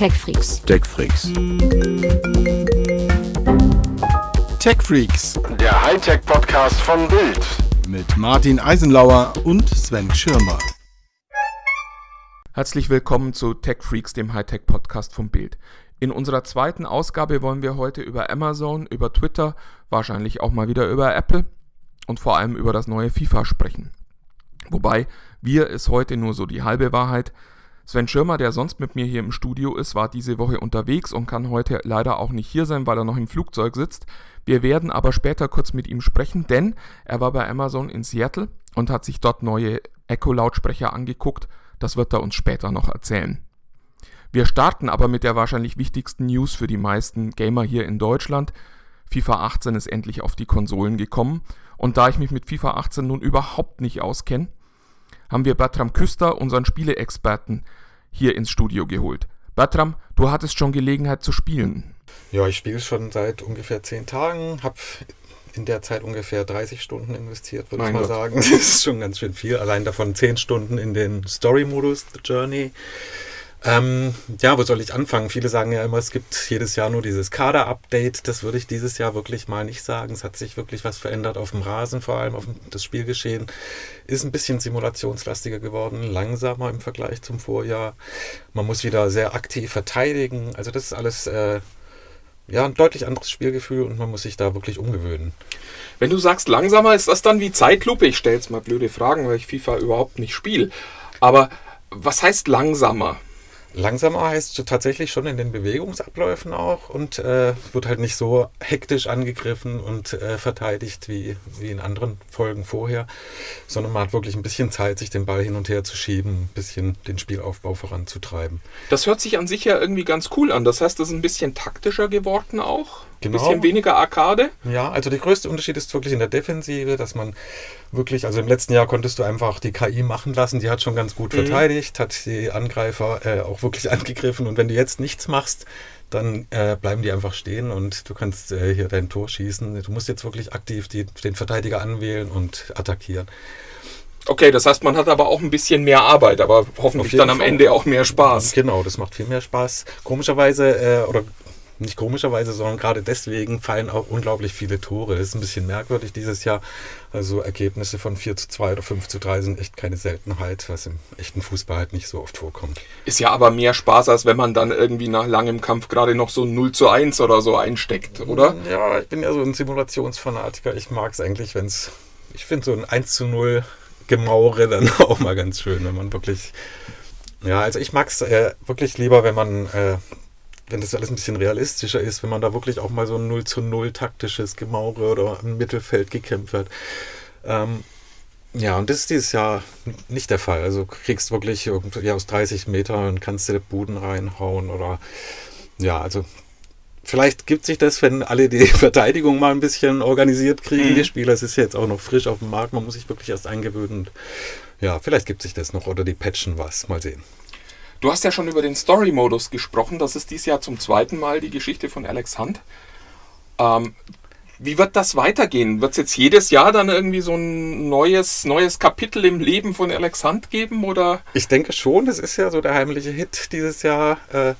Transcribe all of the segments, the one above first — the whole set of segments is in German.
TechFreaks. TechFreaks. TechFreaks Der Hightech-Podcast von Bild. mit Martin Eisenlauer und Sven Schirmer. Herzlich willkommen zu Tech Freaks, dem Hightech-Podcast vom Bild. In unserer zweiten Ausgabe wollen wir heute über Amazon, über Twitter, wahrscheinlich auch mal wieder über Apple und vor allem über das neue FIFA sprechen. Wobei wir ist heute nur so die halbe Wahrheit. Sven Schirmer, der sonst mit mir hier im Studio ist, war diese Woche unterwegs und kann heute leider auch nicht hier sein, weil er noch im Flugzeug sitzt. Wir werden aber später kurz mit ihm sprechen, denn er war bei Amazon in Seattle und hat sich dort neue Echo-Lautsprecher angeguckt. Das wird er uns später noch erzählen. Wir starten aber mit der wahrscheinlich wichtigsten News für die meisten Gamer hier in Deutschland. FIFA 18 ist endlich auf die Konsolen gekommen und da ich mich mit FIFA 18 nun überhaupt nicht auskenne, haben wir Bertram Küster, unseren Spieleexperten, hier ins Studio geholt. Bertram, du hattest schon Gelegenheit zu spielen. Ja, ich spiele schon seit ungefähr zehn Tagen, habe in der Zeit ungefähr 30 Stunden investiert, würde ich mal Gott. sagen. Das ist schon ganz schön viel. Allein davon 10 Stunden in den Story-Modus, The Journey. Ähm, ja, wo soll ich anfangen? Viele sagen ja immer, es gibt jedes Jahr nur dieses Kader-Update. Das würde ich dieses Jahr wirklich mal nicht sagen. Es hat sich wirklich was verändert auf dem Rasen, vor allem auf das Spielgeschehen. Ist ein bisschen simulationslastiger geworden, langsamer im Vergleich zum Vorjahr. Man muss wieder sehr aktiv verteidigen. Also das ist alles äh, ja, ein deutlich anderes Spielgefühl und man muss sich da wirklich umgewöhnen. Wenn du sagst langsamer, ist das dann wie Zeitlupe? Ich stelle jetzt mal blöde Fragen, weil ich FIFA überhaupt nicht spiele. Aber was heißt langsamer? Langsamer heißt tatsächlich schon in den Bewegungsabläufen auch und äh, wird halt nicht so hektisch angegriffen und äh, verteidigt wie, wie in anderen Folgen vorher, sondern man hat wirklich ein bisschen Zeit, sich den Ball hin und her zu schieben, ein bisschen den Spielaufbau voranzutreiben. Das hört sich an sich ja irgendwie ganz cool an. Das heißt, das ist ein bisschen taktischer geworden auch. Ein Genau. bisschen weniger Arcade. Ja, also der größte Unterschied ist wirklich in der Defensive, dass man wirklich, also im letzten Jahr konntest du einfach die KI machen lassen, die hat schon ganz gut verteidigt, hat die Angreifer äh, auch wirklich angegriffen und wenn du jetzt nichts machst, dann äh, bleiben die einfach stehen und du kannst äh, hier dein Tor schießen. Du musst jetzt wirklich aktiv die, den Verteidiger anwählen und attackieren. Okay, das heißt, man hat aber auch ein bisschen mehr Arbeit, aber hoffentlich dann am Fall. Ende auch mehr Spaß. Genau, das macht viel mehr Spaß. Komischerweise, äh, oder nicht komischerweise, sondern gerade deswegen fallen auch unglaublich viele Tore. Das ist ein bisschen merkwürdig dieses Jahr. Also Ergebnisse von 4 zu 2 oder 5 zu 3 sind echt keine Seltenheit, was im echten Fußball halt nicht so oft vorkommt. Ist ja aber mehr Spaß, als wenn man dann irgendwie nach langem Kampf gerade noch so ein 0 zu 1 oder so einsteckt, oder? Ja, ich bin ja so ein Simulationsfanatiker. Ich mag es eigentlich, wenn es. Ich finde so ein 1 zu 0 Gemaure dann auch mal ganz schön, wenn man wirklich. Ja, also ich mag es äh, wirklich lieber, wenn man. Äh, wenn das alles ein bisschen realistischer ist, wenn man da wirklich auch mal so ein 0 zu 0 taktisches Gemaure oder im Mittelfeld gekämpft wird. Ähm, ja, und das ist dieses Jahr nicht der Fall. Also du kriegst wirklich irgendwie aus 30 Metern kannst du Buden reinhauen oder ja, also vielleicht gibt sich das, wenn alle die Verteidigung mal ein bisschen organisiert kriegen, die Spieler. Es ist jetzt auch noch frisch auf dem Markt, man muss sich wirklich erst eingewöhnen. Und ja, vielleicht gibt sich das noch oder die patchen was. Mal sehen. Du hast ja schon über den Story-Modus gesprochen. Das ist dieses Jahr zum zweiten Mal die Geschichte von Alex Hunt. Ähm, wie wird das weitergehen? Wird es jetzt jedes Jahr dann irgendwie so ein neues, neues Kapitel im Leben von Alex Hunt geben? Oder? Ich denke schon, das ist ja so der heimliche Hit dieses Jahr äh,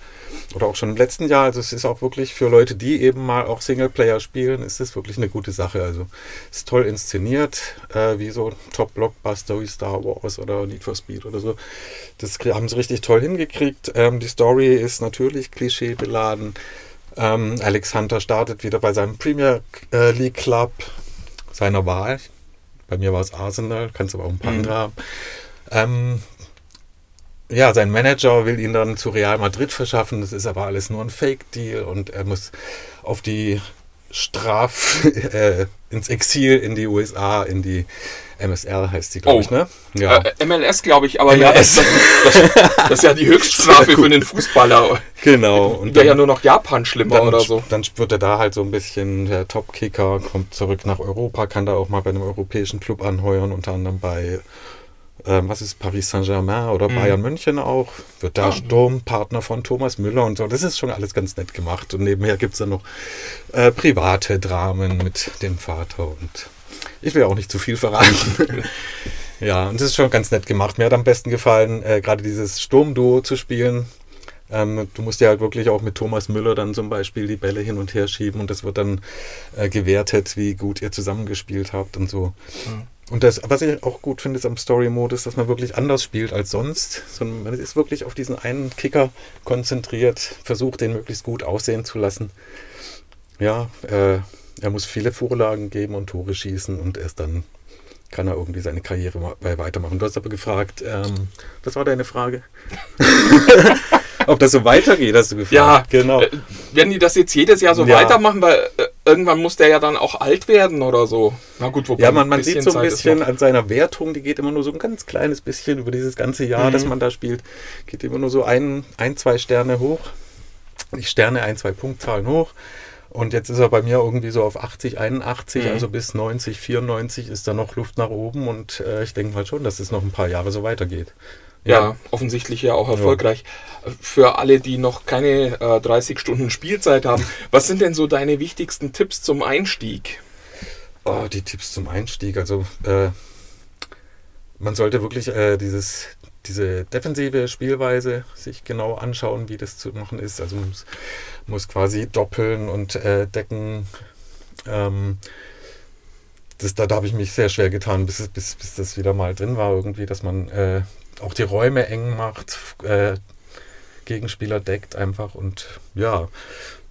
oder auch schon im letzten Jahr. Also es ist auch wirklich für Leute, die eben mal auch Singleplayer spielen, ist das wirklich eine gute Sache. Also es ist toll inszeniert, äh, wie so Top-Blockbuster wie Star Wars oder Need for Speed oder so. Das haben sie richtig toll hingekriegt. Ähm, die Story ist natürlich klischeebeladen. Ähm, Alex Hunter startet wieder bei seinem Premier äh, League Club seiner Wahl. Bei mir war es Arsenal, kannst aber auch ein paar andere haben. Ähm, ja, sein Manager will ihn dann zu Real Madrid verschaffen. Das ist aber alles nur ein Fake-Deal und er muss auf die Straf äh, ins Exil in die USA, in die MSR heißt die, glaube Oh. ich, ne? Ja. Äh, MLS, glaube ich, aber ja, MLS. das, das, das ist ja die Höchststrafe für einen Fußballer. genau. Und Wäre ja nur noch Japan schlimmer dann, oder so. dann wird er da halt so ein bisschen der Top-Kicker, kommt zurück nach Europa, kann da auch mal bei einem europäischen Club anheuern, unter anderem bei, ähm, was ist Paris Saint-Germain oder Bayern München auch. Wird da Sturmpartner von Thomas Müller und so. Das ist schon alles ganz nett gemacht. Und nebenher gibt es dann noch äh, private Dramen mit dem Vater und ich will auch nicht zu viel verraten. ja, und das ist schon ganz nett gemacht. Mir hat am besten gefallen, äh, gerade dieses Sturmduo zu spielen. Ähm, du musst ja halt wirklich auch mit Thomas Müller dann zum Beispiel die Bälle hin und her schieben und das wird dann äh, gewertet, wie gut ihr zusammengespielt habt und so. Mhm. Und das, was ich auch gut finde, ist am Story-Modus, dass man wirklich anders spielt als sonst. Sondern man ist wirklich auf diesen einen Kicker konzentriert, versucht den möglichst gut aussehen zu lassen. Ja, äh, er muss viele Vorlagen geben und Tore schießen und erst dann kann er irgendwie seine Karriere weitermachen. Du hast aber gefragt, ähm, was war deine Frage? Ob das so weitergeht, hast du gefragt. Ja, genau. Äh, werden die das jetzt jedes Jahr so ja. weitermachen? Weil äh, irgendwann muss der ja dann auch alt werden oder so. Na gut, wobei Ja, man, man sieht so ein bisschen an seiner Wertung, die geht immer nur so ein ganz kleines bisschen über dieses ganze Jahr, mhm. das man da spielt. Geht immer nur so ein, ein zwei Sterne hoch. Die Sterne, ein, zwei Punktzahlen hoch. Und jetzt ist er bei mir irgendwie so auf 80, 81, mhm. also bis 90, 94 ist da noch Luft nach oben und äh, ich denke mal schon, dass es noch ein paar Jahre so weitergeht. Ja, offensichtlich ja auch erfolgreich. Ja. Für alle, die noch keine äh, 30 Stunden Spielzeit haben, was sind denn so deine wichtigsten Tipps zum Einstieg? Oh, die Tipps zum Einstieg, also äh, man sollte wirklich äh, dieses diese defensive Spielweise sich genau anschauen, wie das zu machen ist. Also man muss, muss quasi doppeln und äh, decken. Ähm, das, da, da habe ich mich sehr schwer getan, bis, bis, bis das wieder mal drin war, irgendwie, dass man äh, auch die Räume eng macht, äh, Gegenspieler deckt einfach und ja.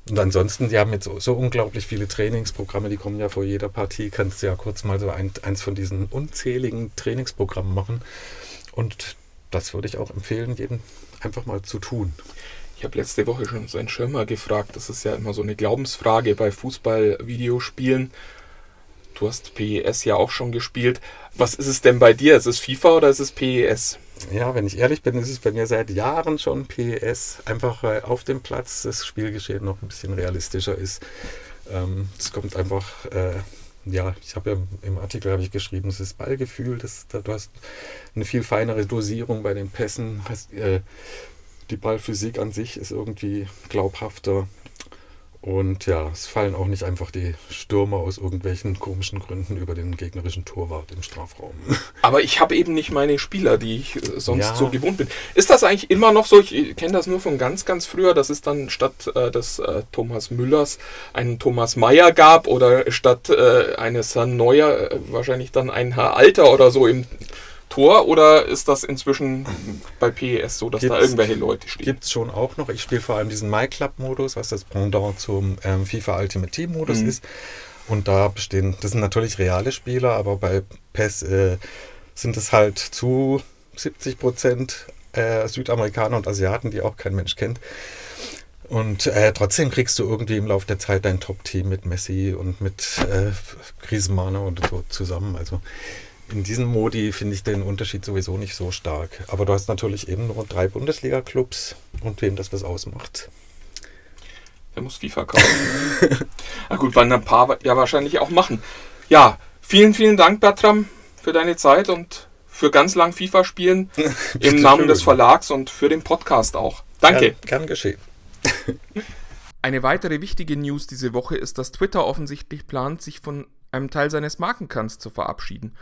Und ansonsten, die haben jetzt so, so, unglaublich viele Trainingsprogramme, die kommen ja vor jeder Partie, kannst du ja kurz mal so ein, eins von diesen unzähligen Trainingsprogrammen machen. Und das würde ich auch empfehlen, jedem einfach mal zu tun. Ich habe letzte Woche schon so einen Schirmer gefragt. Das ist ja immer so eine Glaubensfrage bei Fußball-Videospielen. Du hast PES ja auch schon gespielt. Was ist es denn bei dir? Ist es FIFA oder ist es PES? Ja, wenn ich ehrlich bin, ist es bei mir seit Jahren schon PES. Einfach weil auf dem Platz das Spielgeschehen noch ein bisschen realistischer ist. Ähm, es kommt einfach äh, ja, ich habe ja im Artikel habe ich geschrieben, es ist Ballgefühl, das, da, du hast eine viel feinere Dosierung bei den Pässen, hast, äh, die Ballphysik an sich ist irgendwie glaubhafter. Und ja, es fallen auch nicht einfach die Stürmer aus irgendwelchen komischen Gründen über den gegnerischen Torwart im Strafraum. Aber ich habe eben nicht meine Spieler, die ich äh, sonst ja. so gewohnt bin. Ist das eigentlich immer noch so? Ich kenne das nur von ganz, ganz früher, dass es dann statt äh, des äh, Thomas Müllers einen Thomas Meyer gab oder statt äh, eines Herrn Neuer äh, wahrscheinlich dann ein Herr Alter oder so im Tor oder ist das inzwischen bei PES so, dass gibt's, da irgendwelche Leute stehen? Gibt es schon auch noch. Ich spiele vor allem diesen MyClub-Modus, was das Pendant zum ähm, FIFA Ultimate Team-Modus mhm. ist. Und da bestehen, das sind natürlich reale Spieler, aber bei PES äh, sind es halt zu 70 Prozent äh, Südamerikaner und Asiaten, die auch kein Mensch kennt. Und äh, trotzdem kriegst du irgendwie im Laufe der Zeit dein Top-Team mit Messi und mit äh, Griezmann und so zusammen. Also in diesen Modi finde ich den Unterschied sowieso nicht so stark. Aber du hast natürlich eben nur drei Bundesliga-Clubs und wem das was ausmacht. Der muss FIFA kaufen. Na gut, weil ein paar ja wahrscheinlich auch machen. Ja, vielen, vielen Dank, Bertram, für deine Zeit und für ganz lang FIFA spielen im Namen des Verlags und für den Podcast auch. Danke. Gern, gern geschehen. Eine weitere wichtige News diese Woche ist, dass Twitter offensichtlich plant, sich von einem Teil seines Markenkerns zu verabschieden.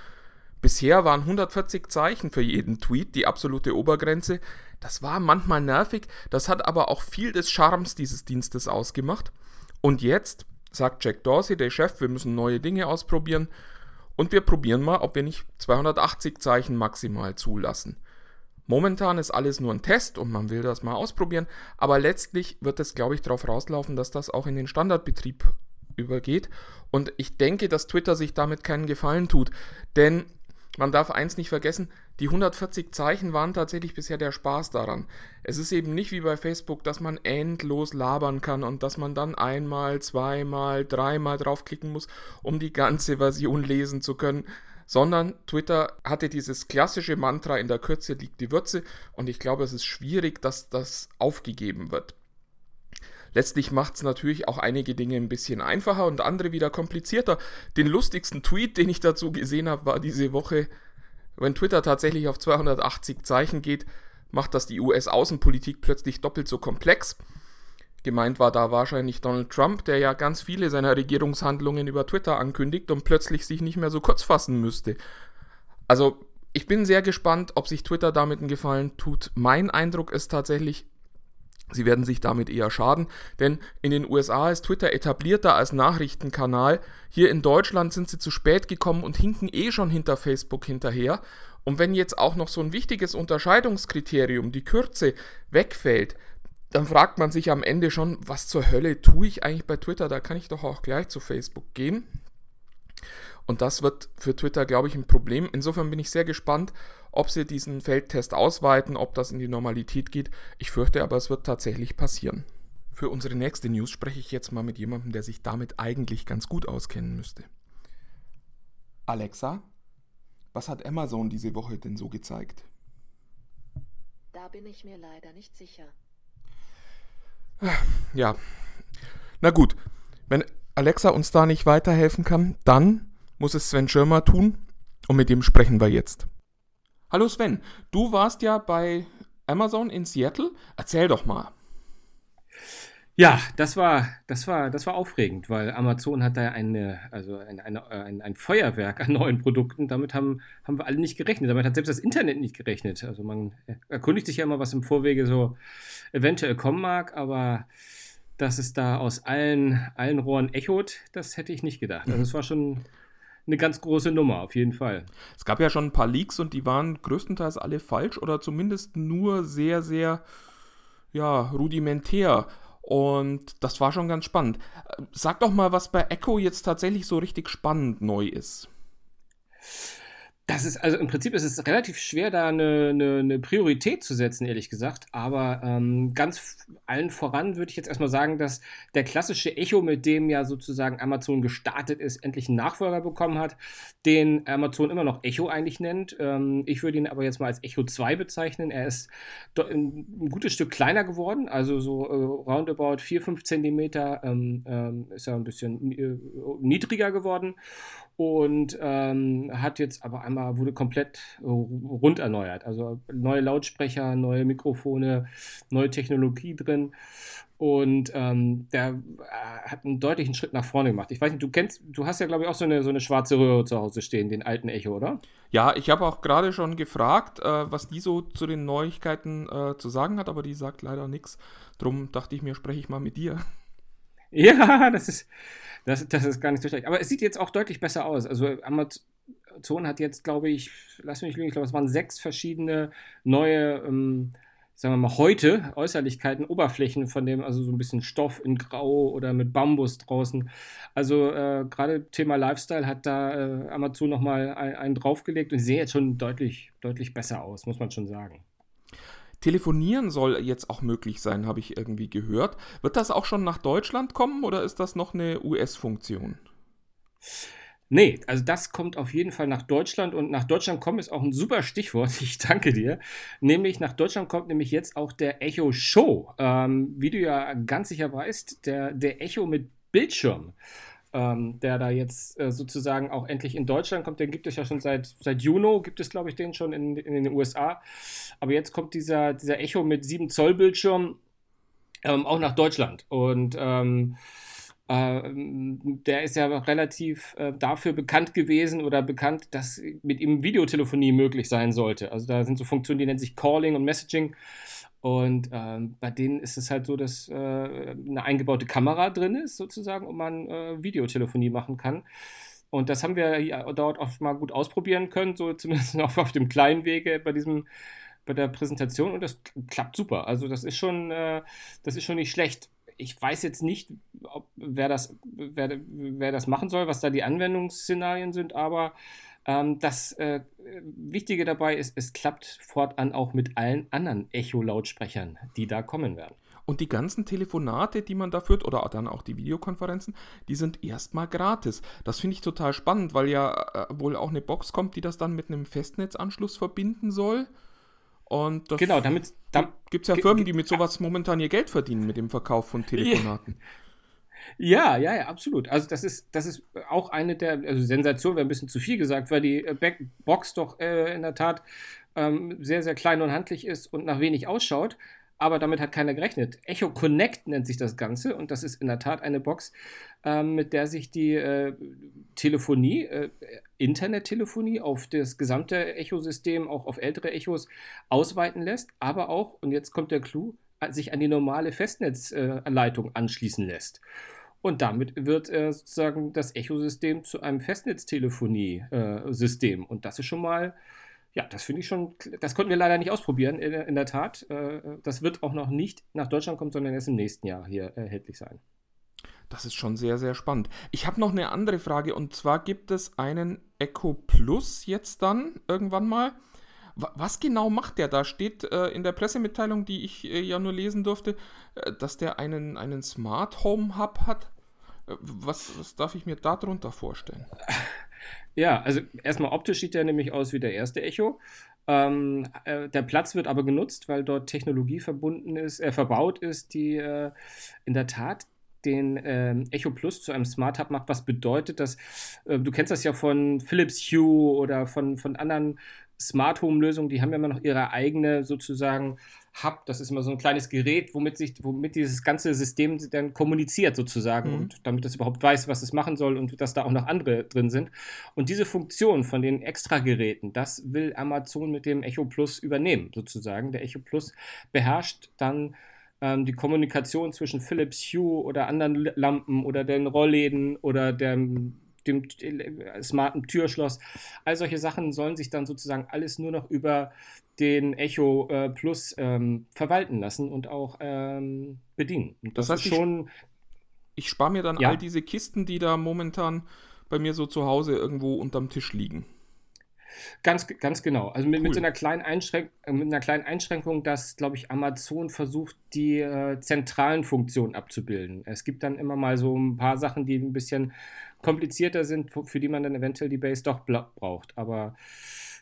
Bisher waren 140 Zeichen für jeden Tweet die absolute Obergrenze. Das war manchmal nervig, das hat aber auch viel des Charmes dieses Dienstes ausgemacht. Und jetzt sagt Jack Dorsey, der Chef, wir müssen neue Dinge ausprobieren und wir probieren mal, ob wir nicht 280 Zeichen maximal zulassen. Momentan ist alles nur ein Test und man will das mal ausprobieren, aber letztlich wird es, glaube ich, darauf rauslaufen, dass das auch in den Standardbetrieb übergeht. Und ich denke, dass Twitter sich damit keinen Gefallen tut, denn man darf eins nicht vergessen, die 140 Zeichen waren tatsächlich bisher der Spaß daran. Es ist eben nicht wie bei Facebook, dass man endlos labern kann und dass man dann einmal, zweimal, dreimal draufklicken muss, um die ganze Version lesen zu können, sondern Twitter hatte dieses klassische Mantra, in der Kürze liegt die Würze und ich glaube, es ist schwierig, dass das aufgegeben wird. Letztlich macht es natürlich auch einige Dinge ein bisschen einfacher und andere wieder komplizierter. Den lustigsten Tweet, den ich dazu gesehen habe, war diese Woche, wenn Twitter tatsächlich auf 280 Zeichen geht, macht das die US-Außenpolitik plötzlich doppelt so komplex. Gemeint war da wahrscheinlich Donald Trump, der ja ganz viele seiner Regierungshandlungen über Twitter ankündigt und plötzlich sich nicht mehr so kurz fassen müsste. Also, ich bin sehr gespannt, ob sich Twitter damit einen Gefallen tut. Mein Eindruck ist tatsächlich, Sie werden sich damit eher schaden, denn in den USA ist Twitter etablierter als Nachrichtenkanal. Hier in Deutschland sind sie zu spät gekommen und hinken eh schon hinter Facebook hinterher. Und wenn jetzt auch noch so ein wichtiges Unterscheidungskriterium, die Kürze, wegfällt, dann fragt man sich am Ende schon, was zur Hölle tue ich eigentlich bei Twitter? Da kann ich doch auch gleich zu Facebook gehen. Und das wird für Twitter, glaube ich, ein Problem. Insofern bin ich sehr gespannt, ob sie diesen Feldtest ausweiten, ob das in die Normalität geht. Ich fürchte aber, es wird tatsächlich passieren. Für unsere nächste News spreche ich jetzt mal mit jemandem, der sich damit eigentlich ganz gut auskennen müsste. Alexa, was hat Amazon diese Woche denn so gezeigt? Da bin ich mir leider nicht sicher. Ja. Na gut, wenn Alexa uns da nicht weiterhelfen kann, dann muss es Sven Schirmer tun und mit dem sprechen wir jetzt. Hallo Sven, du warst ja bei Amazon in Seattle. Erzähl doch mal. Ja, das war, das war, das war aufregend, weil Amazon hat da eine, also ein, eine, ein, ein Feuerwerk an neuen Produkten. Damit haben, haben wir alle nicht gerechnet. Damit hat selbst das Internet nicht gerechnet. Also man erkundigt sich ja immer, was im Vorwege so eventuell kommen mag, aber dass es da aus allen, allen Rohren echot, das hätte ich nicht gedacht. Also es war schon eine ganz große Nummer, auf jeden Fall. Es gab ja schon ein paar Leaks und die waren größtenteils alle falsch oder zumindest nur sehr, sehr, ja, rudimentär. Und das war schon ganz spannend. Sag doch mal, was bei Echo jetzt tatsächlich so richtig spannend neu ist. Das ist, also im Prinzip ist es relativ schwer, da eine, eine, eine Priorität zu setzen, ehrlich gesagt. Aber ähm, ganz allen voran würde ich jetzt erstmal sagen, dass der klassische Echo, mit dem ja sozusagen Amazon gestartet ist, endlich einen Nachfolger bekommen hat, den Amazon immer noch Echo eigentlich nennt. Ähm, ich würde ihn aber jetzt mal als Echo 2 bezeichnen. Er ist ein gutes Stück kleiner geworden, also so äh, roundabout 4, 5 Zentimeter ähm, ähm, ist er ein bisschen äh, niedriger geworden und ähm, hat jetzt aber einmal wurde komplett rund erneuert. Also neue Lautsprecher, neue Mikrofone, neue Technologie drin. Und ähm, der äh, hat einen deutlichen Schritt nach vorne gemacht. Ich weiß nicht, du kennst, du hast ja, glaube ich, auch so eine, so eine schwarze Röhre zu Hause stehen, den alten Echo, oder? Ja, ich habe auch gerade schon gefragt, äh, was die so zu den Neuigkeiten äh, zu sagen hat, aber die sagt leider nichts. Drum dachte ich mir, spreche ich mal mit dir. Ja, das ist, das, das ist gar nicht so schlecht. Aber es sieht jetzt auch deutlich besser aus. Also Amazon hat jetzt, glaube ich, lass mich lügen, ich glaube, es waren sechs verschiedene neue, ähm, sagen wir mal, heute Äußerlichkeiten, Oberflächen von dem, also so ein bisschen Stoff in Grau oder mit Bambus draußen. Also äh, gerade Thema Lifestyle hat da äh, Amazon nochmal ein, einen draufgelegt und sieht jetzt schon deutlich, deutlich besser aus, muss man schon sagen. Telefonieren soll jetzt auch möglich sein, habe ich irgendwie gehört. Wird das auch schon nach Deutschland kommen oder ist das noch eine US-Funktion? Nee, also das kommt auf jeden Fall nach Deutschland und nach Deutschland kommen ist auch ein super Stichwort, ich danke dir. Nämlich nach Deutschland kommt nämlich jetzt auch der Echo Show. Ähm, wie du ja ganz sicher weißt, der, der Echo mit Bildschirm ähm, der da jetzt äh, sozusagen auch endlich in Deutschland kommt. Den gibt es ja schon seit, seit Juni, gibt es, glaube ich, den schon in, in den USA. Aber jetzt kommt dieser, dieser Echo mit 7 Zoll Bildschirm ähm, auch nach Deutschland. Und ähm, äh, der ist ja relativ äh, dafür bekannt gewesen oder bekannt, dass mit ihm Videotelefonie möglich sein sollte. Also da sind so Funktionen, die nennen sich Calling und Messaging. Und ähm, bei denen ist es halt so, dass äh, eine eingebaute Kamera drin ist, sozusagen, und man äh, Videotelefonie machen kann. Und das haben wir dort auch mal gut ausprobieren können, so zumindest auf, auf dem kleinen Wege bei diesem bei der Präsentation und das klappt super. Also das ist schon, äh, das ist schon nicht schlecht. Ich weiß jetzt nicht, ob, wer, das, wer, wer das machen soll, was da die Anwendungsszenarien sind, aber das äh, Wichtige dabei ist, es klappt fortan auch mit allen anderen Echo-Lautsprechern, die da kommen werden. Und die ganzen Telefonate, die man da führt, oder dann auch die Videokonferenzen, die sind erstmal gratis. Das finde ich total spannend, weil ja äh, wohl auch eine Box kommt, die das dann mit einem Festnetzanschluss verbinden soll. Und das genau, damit da, gibt es ja Firmen, die mit sowas momentan ihr Geld verdienen mit dem Verkauf von Telefonaten. Ja, ja, ja, absolut. Also das ist, das ist auch eine der, also Sensation wäre ein bisschen zu viel gesagt, weil die äh, Box doch äh, in der Tat ähm, sehr, sehr klein und handlich ist und nach wenig ausschaut. Aber damit hat keiner gerechnet. Echo Connect nennt sich das Ganze und das ist in der Tat eine Box, ähm, mit der sich die äh, Telefonie, äh, Internettelefonie auf das gesamte Echosystem, auch auf ältere Echos ausweiten lässt, aber auch, und jetzt kommt der Clou, sich an die normale Festnetzleitung anschließen lässt. Und damit wird äh, sozusagen das Echo-System zu einem Festnetztelefonie-System. und das ist schon mal, ja, das finde ich schon, das konnten wir leider nicht ausprobieren, in, in der Tat. Äh, das wird auch noch nicht nach Deutschland kommen, sondern erst im nächsten Jahr hier erhältlich sein. Das ist schon sehr, sehr spannend. Ich habe noch eine andere Frage und zwar gibt es einen Echo Plus jetzt dann irgendwann mal. Was genau macht der? Da steht äh, in der Pressemitteilung, die ich äh, ja nur lesen durfte, äh, dass der einen, einen Smart Home Hub hat. Äh, was, was darf ich mir darunter vorstellen? Ja, also erstmal optisch sieht der nämlich aus wie der erste Echo. Ähm, äh, der Platz wird aber genutzt, weil dort Technologie verbunden ist, äh, verbaut ist, die äh, in der Tat den ähm, Echo Plus zu einem Smart Hub macht, was bedeutet, dass äh, du kennst das ja von Philips Hue oder von, von anderen Smart Home Lösungen, die haben ja immer noch ihre eigene sozusagen Hub. Das ist immer so ein kleines Gerät, womit sich, womit dieses ganze System dann kommuniziert sozusagen mhm. und damit es überhaupt weiß, was es machen soll und dass da auch noch andere drin sind. Und diese Funktion von den Extra-Geräten, das will Amazon mit dem Echo Plus übernehmen sozusagen. Der Echo Plus beherrscht dann ähm, die Kommunikation zwischen Philips Hue oder anderen Lampen oder den Rollläden oder dem dem äh, smarten Türschloss. All solche Sachen sollen sich dann sozusagen alles nur noch über den Echo äh, Plus ähm, verwalten lassen und auch ähm, bedienen. Und das, das heißt schon. Ich, ich spare mir dann ja. all diese Kisten, die da momentan bei mir so zu Hause irgendwo unterm Tisch liegen. Ganz, ganz genau. Also mit, cool. mit, so einer kleinen Einschränk mit einer kleinen Einschränkung, dass, glaube ich, Amazon versucht, die äh, zentralen Funktionen abzubilden. Es gibt dann immer mal so ein paar Sachen, die ein bisschen komplizierter sind, für die man dann eventuell die Base doch braucht. Aber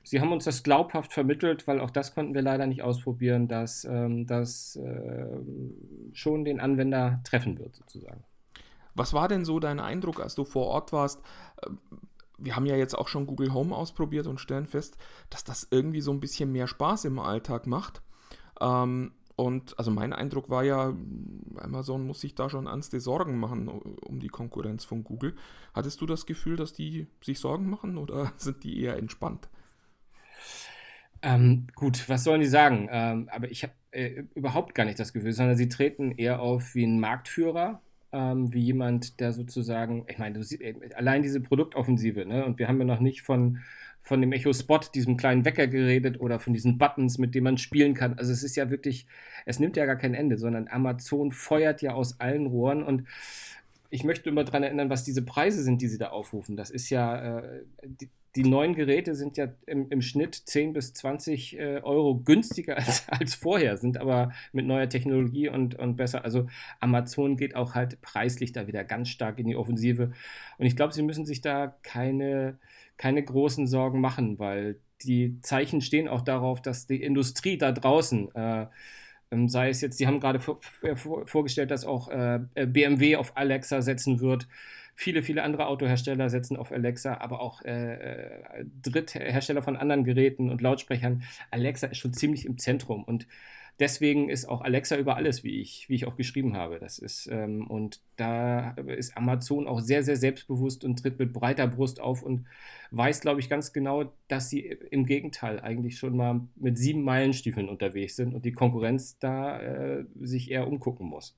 sie haben uns das glaubhaft vermittelt, weil auch das konnten wir leider nicht ausprobieren, dass ähm, das äh, schon den Anwender treffen wird, sozusagen. Was war denn so dein Eindruck, als du vor Ort warst? Wir haben ja jetzt auch schon Google Home ausprobiert und stellen fest, dass das irgendwie so ein bisschen mehr Spaß im Alltag macht. Ähm, und also mein Eindruck war ja, Amazon muss sich da schon ernste Sorgen machen um die Konkurrenz von Google. Hattest du das Gefühl, dass die sich Sorgen machen oder sind die eher entspannt? Ähm, gut, was sollen die sagen? Ähm, aber ich habe äh, überhaupt gar nicht das Gefühl, sondern sie treten eher auf wie ein Marktführer, ähm, wie jemand, der sozusagen, ich meine, äh, allein diese Produktoffensive, ne? und wir haben ja noch nicht von von dem Echo Spot, diesem kleinen Wecker geredet oder von diesen Buttons, mit denen man spielen kann. Also es ist ja wirklich, es nimmt ja gar kein Ende, sondern Amazon feuert ja aus allen Rohren und ich möchte immer daran erinnern, was diese Preise sind, die sie da aufrufen. Das ist ja, äh, die, die, neuen Geräte sind ja im, im Schnitt 10 bis 20 äh, Euro günstiger als, als vorher, sind aber mit neuer Technologie und, und besser. Also Amazon geht auch halt preislich da wieder ganz stark in die Offensive. Und ich glaube, sie müssen sich da keine keine großen Sorgen machen, weil die Zeichen stehen auch darauf, dass die Industrie da draußen, äh, sei es jetzt, Sie haben gerade vor, vor, vorgestellt, dass auch äh, BMW auf Alexa setzen wird. Viele, viele andere Autohersteller setzen auf Alexa, aber auch äh, äh Dritthersteller von anderen Geräten und Lautsprechern. Alexa ist schon ziemlich im Zentrum und deswegen ist auch Alexa über alles, wie ich, wie ich auch geschrieben habe. Das ist, ähm, und da ist Amazon auch sehr, sehr selbstbewusst und tritt mit breiter Brust auf und weiß, glaube ich, ganz genau, dass sie im Gegenteil eigentlich schon mal mit sieben Meilenstiefeln unterwegs sind und die Konkurrenz da äh, sich eher umgucken muss.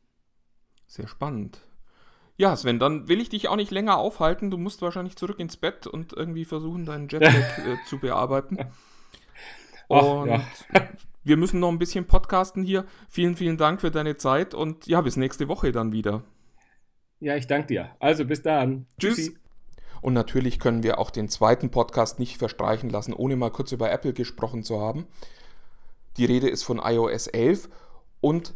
Sehr spannend. Ja, Sven, dann will ich dich auch nicht länger aufhalten. Du musst wahrscheinlich zurück ins Bett und irgendwie versuchen, deinen Jetlag äh, zu bearbeiten. Und ja. Wir müssen noch ein bisschen podcasten hier. Vielen, vielen Dank für deine Zeit und ja, bis nächste Woche dann wieder. Ja, ich danke dir. Also bis dann. Tschüss. Tschüssi. Und natürlich können wir auch den zweiten Podcast nicht verstreichen lassen, ohne mal kurz über Apple gesprochen zu haben. Die Rede ist von iOS 11 und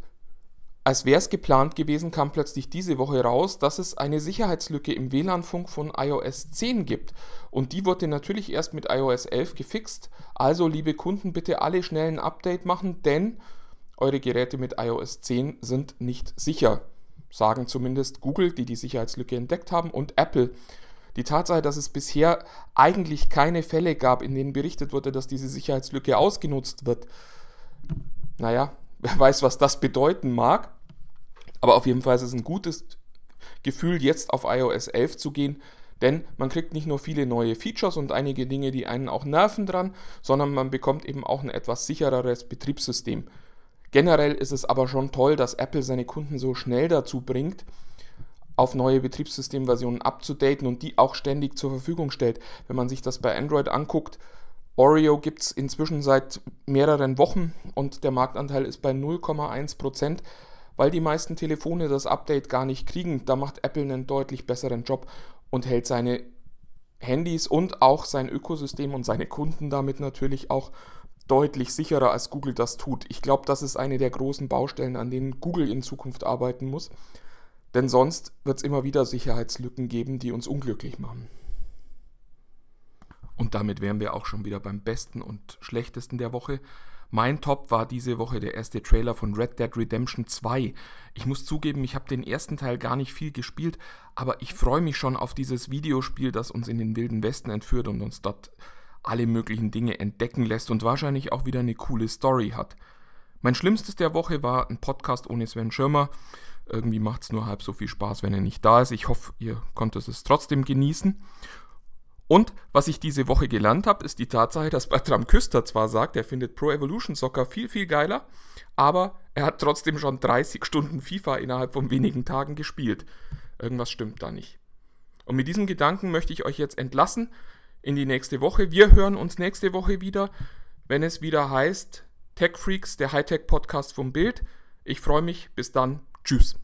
als wäre es geplant gewesen, kam plötzlich diese Woche raus, dass es eine Sicherheitslücke im WLAN-Funk von iOS 10 gibt. Und die wurde natürlich erst mit iOS 11 gefixt. Also, liebe Kunden, bitte alle schnell ein Update machen, denn eure Geräte mit iOS 10 sind nicht sicher. Sagen zumindest Google, die die Sicherheitslücke entdeckt haben, und Apple. Die Tatsache, dass es bisher eigentlich keine Fälle gab, in denen berichtet wurde, dass diese Sicherheitslücke ausgenutzt wird, naja, Wer weiß, was das bedeuten mag. Aber auf jeden Fall ist es ein gutes Gefühl, jetzt auf iOS 11 zu gehen, denn man kriegt nicht nur viele neue Features und einige Dinge, die einen auch nerven dran, sondern man bekommt eben auch ein etwas sichereres Betriebssystem. Generell ist es aber schon toll, dass Apple seine Kunden so schnell dazu bringt, auf neue Betriebssystemversionen abzudaten und die auch ständig zur Verfügung stellt. Wenn man sich das bei Android anguckt, Oreo gibt es inzwischen seit mehreren Wochen und der Marktanteil ist bei 0,1%, weil die meisten Telefone das Update gar nicht kriegen. Da macht Apple einen deutlich besseren Job und hält seine Handys und auch sein Ökosystem und seine Kunden damit natürlich auch deutlich sicherer, als Google das tut. Ich glaube, das ist eine der großen Baustellen, an denen Google in Zukunft arbeiten muss. Denn sonst wird es immer wieder Sicherheitslücken geben, die uns unglücklich machen. Und damit wären wir auch schon wieder beim besten und schlechtesten der Woche. Mein Top war diese Woche der erste Trailer von Red Dead Redemption 2. Ich muss zugeben, ich habe den ersten Teil gar nicht viel gespielt, aber ich freue mich schon auf dieses Videospiel, das uns in den wilden Westen entführt und uns dort alle möglichen Dinge entdecken lässt und wahrscheinlich auch wieder eine coole Story hat. Mein Schlimmstes der Woche war ein Podcast ohne Sven Schirmer. Irgendwie macht es nur halb so viel Spaß, wenn er nicht da ist. Ich hoffe, ihr konntet es trotzdem genießen. Und was ich diese Woche gelernt habe, ist die Tatsache, dass Bertram Küster zwar sagt, er findet Pro Evolution Soccer viel, viel geiler, aber er hat trotzdem schon 30 Stunden FIFA innerhalb von wenigen Tagen gespielt. Irgendwas stimmt da nicht. Und mit diesem Gedanken möchte ich euch jetzt entlassen in die nächste Woche. Wir hören uns nächste Woche wieder, wenn es wieder heißt Tech Freaks, der Hightech Podcast vom Bild. Ich freue mich. Bis dann. Tschüss.